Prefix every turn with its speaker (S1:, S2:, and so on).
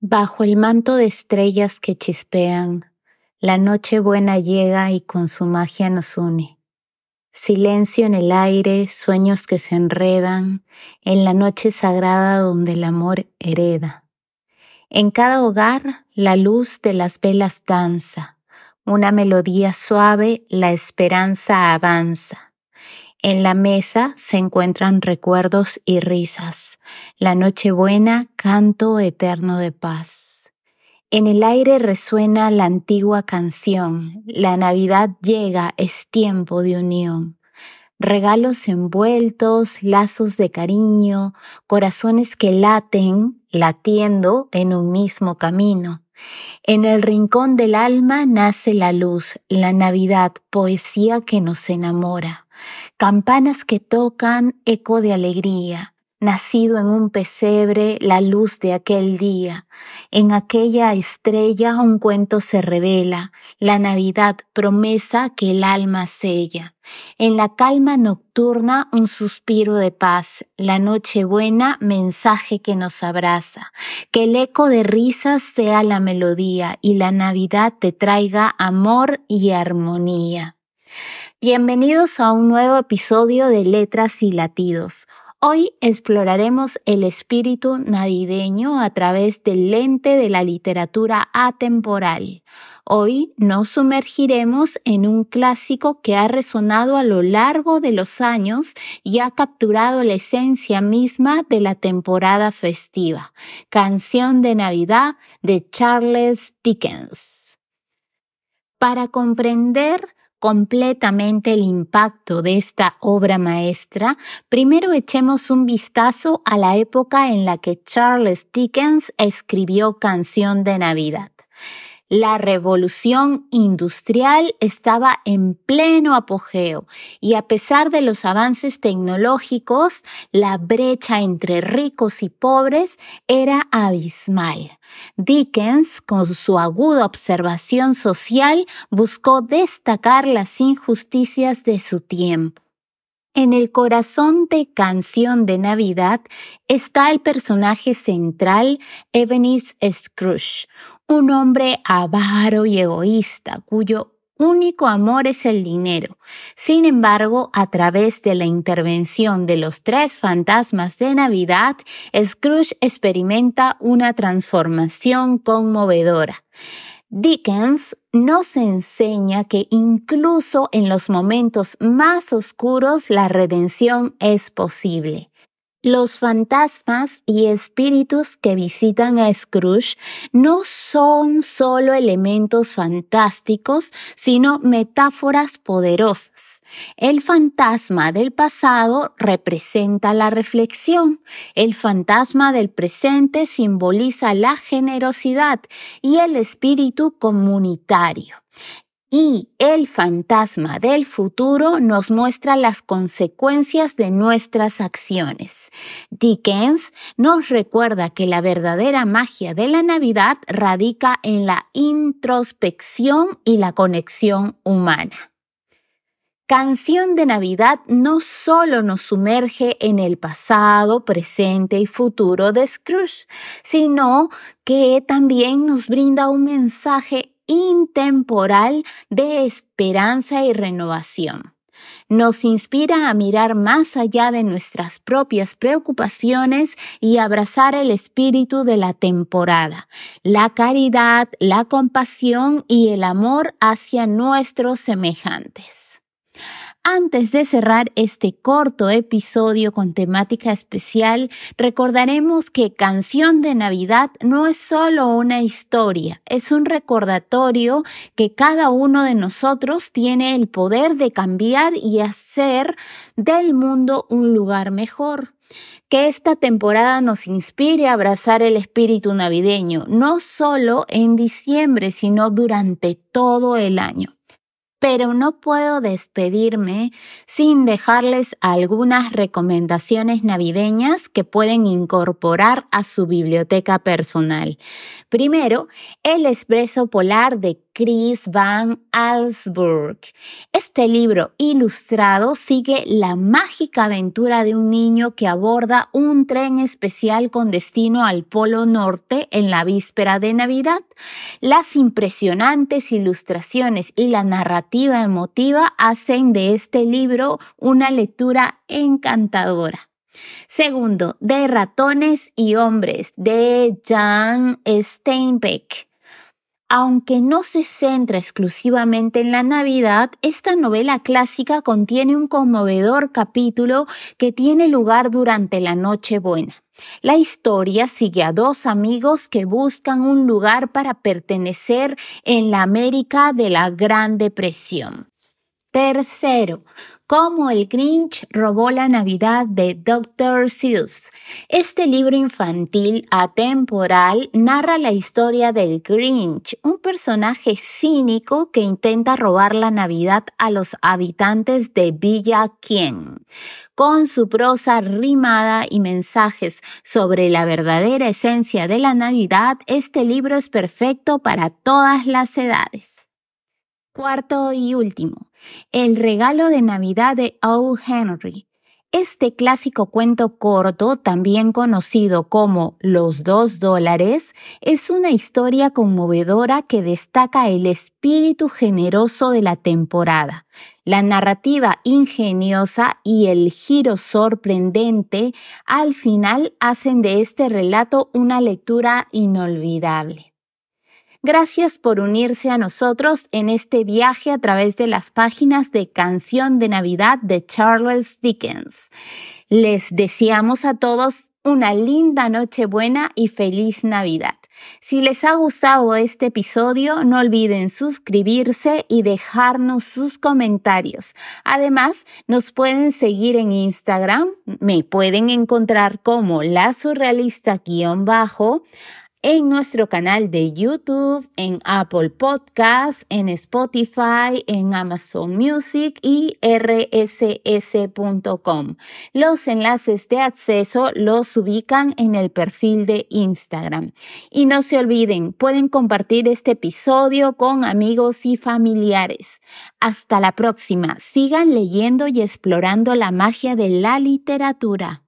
S1: Bajo el manto de estrellas que chispean, la noche buena llega y con su magia nos une. Silencio en el aire, sueños que se enredan en la noche sagrada donde el amor hereda. En cada hogar la luz de las velas danza, una melodía suave, la esperanza avanza. En la mesa se encuentran recuerdos y risas, la noche buena, canto eterno de paz. En el aire resuena la antigua canción, la Navidad llega, es tiempo de unión. Regalos envueltos, lazos de cariño, corazones que laten, latiendo en un mismo camino. En el rincón del alma nace la luz, la Navidad, poesía que nos enamora. Campanas que tocan, eco de alegría nacido en un pesebre la luz de aquel día. En aquella estrella un cuento se revela, la Navidad promesa que el alma sella. En la calma nocturna un suspiro de paz, la noche buena mensaje que nos abraza, que el eco de risas sea la melodía y la Navidad te traiga amor y armonía. Bienvenidos a un nuevo episodio de Letras y Latidos. Hoy exploraremos el espíritu navideño a través del lente de la literatura atemporal. Hoy nos sumergiremos en un clásico que ha resonado a lo largo de los años y ha capturado la esencia misma de la temporada festiva. Canción de Navidad de Charles Dickens. Para comprender completamente el impacto de esta obra maestra, primero echemos un vistazo a la época en la que Charles Dickens escribió Canción de Navidad. La revolución industrial estaba en pleno apogeo y a pesar de los avances tecnológicos, la brecha entre ricos y pobres era abismal. Dickens, con su aguda observación social, buscó destacar las injusticias de su tiempo. En el corazón de Canción de Navidad está el personaje central Ebenezer Scrooge, un hombre avaro y egoísta cuyo único amor es el dinero. Sin embargo, a través de la intervención de los tres fantasmas de Navidad, Scrooge experimenta una transformación conmovedora. Dickens nos enseña que incluso en los momentos más oscuros la redención es posible. Los fantasmas y espíritus que visitan a Scrooge no son solo elementos fantásticos, sino metáforas poderosas. El fantasma del pasado representa la reflexión, el fantasma del presente simboliza la generosidad y el espíritu comunitario y el fantasma del futuro nos muestra las consecuencias de nuestras acciones. Dickens nos recuerda que la verdadera magia de la Navidad radica en la introspección y la conexión humana. Canción de Navidad no solo nos sumerge en el pasado, presente y futuro de Scrooge, sino que también nos brinda un mensaje intemporal de esperanza y renovación. Nos inspira a mirar más allá de nuestras propias preocupaciones y abrazar el espíritu de la temporada, la caridad, la compasión y el amor hacia nuestros semejantes. Antes de cerrar este corto episodio con temática especial, recordaremos que Canción de Navidad no es solo una historia, es un recordatorio que cada uno de nosotros tiene el poder de cambiar y hacer del mundo un lugar mejor. Que esta temporada nos inspire a abrazar el espíritu navideño, no solo en diciembre, sino durante todo el año pero no puedo despedirme sin dejarles algunas recomendaciones navideñas que pueden incorporar a su biblioteca personal. Primero, el espresso polar de Chris Van Allsburg. Este libro ilustrado sigue la mágica aventura de un niño que aborda un tren especial con destino al Polo Norte en la víspera de Navidad. Las impresionantes ilustraciones y la narrativa emotiva hacen de este libro una lectura encantadora. Segundo, de ratones y hombres, de Jan Steinbeck. Aunque no se centra exclusivamente en la Navidad, esta novela clásica contiene un conmovedor capítulo que tiene lugar durante la Nochebuena. La historia sigue a dos amigos que buscan un lugar para pertenecer en la América de la Gran Depresión. Tercero, Cómo el Grinch robó la Navidad de Dr. Seuss. Este libro infantil atemporal narra la historia del Grinch, un personaje cínico que intenta robar la Navidad a los habitantes de Villa Quien. Con su prosa rimada y mensajes sobre la verdadera esencia de la Navidad, este libro es perfecto para todas las edades. Cuarto y último, El regalo de Navidad de O. Henry. Este clásico cuento corto, también conocido como Los dos dólares, es una historia conmovedora que destaca el espíritu generoso de la temporada, la narrativa ingeniosa y el giro sorprendente al final hacen de este relato una lectura inolvidable. Gracias por unirse a nosotros en este viaje a través de las páginas de Canción de Navidad de Charles Dickens. Les deseamos a todos una linda Nochebuena y feliz Navidad. Si les ha gustado este episodio, no olviden suscribirse y dejarnos sus comentarios. Además, nos pueden seguir en Instagram, me pueden encontrar como la surrealista-bajo en nuestro canal de YouTube, en Apple Podcasts, en Spotify, en Amazon Music y rss.com. Los enlaces de acceso los ubican en el perfil de Instagram. Y no se olviden, pueden compartir este episodio con amigos y familiares. Hasta la próxima. Sigan leyendo y explorando la magia de la literatura.